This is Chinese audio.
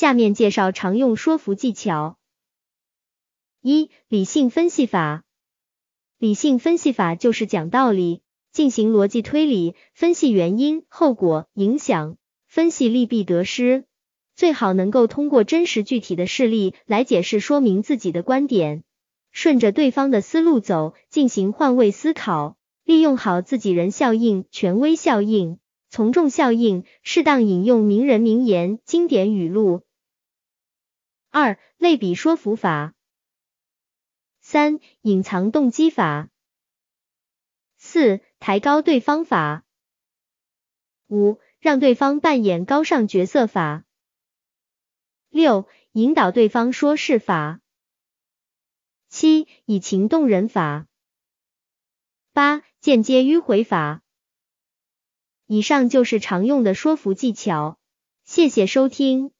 下面介绍常用说服技巧。一、理性分析法。理性分析法就是讲道理，进行逻辑推理，分析原因、后果、影响，分析利弊得失，最好能够通过真实具体的事例来解释说明自己的观点，顺着对方的思路走，进行换位思考，利用好自己人效应、权威效应、从众效应，适当引用名人名言、经典语录。二、类比说服法。三、隐藏动机法。四、抬高对方法。五、让对方扮演高尚角色法。六、引导对方说是法。七、以情动人法。八、间接迂回法。以上就是常用的说服技巧，谢谢收听。